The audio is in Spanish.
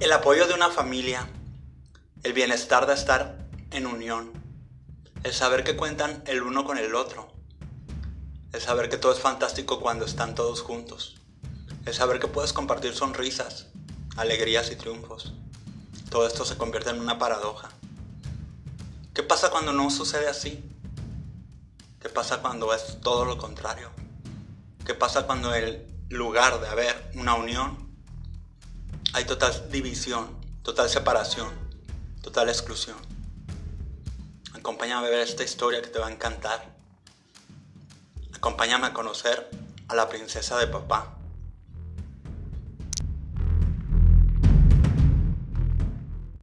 El apoyo de una familia, el bienestar de estar en unión, el saber que cuentan el uno con el otro, el saber que todo es fantástico cuando están todos juntos, el saber que puedes compartir sonrisas, alegrías y triunfos. Todo esto se convierte en una paradoja. ¿Qué pasa cuando no sucede así? ¿Qué pasa cuando es todo lo contrario? ¿Qué pasa cuando en lugar de haber una unión, hay total división, total separación, total exclusión. Acompáñame a ver esta historia que te va a encantar. Acompáñame a conocer a la princesa de papá.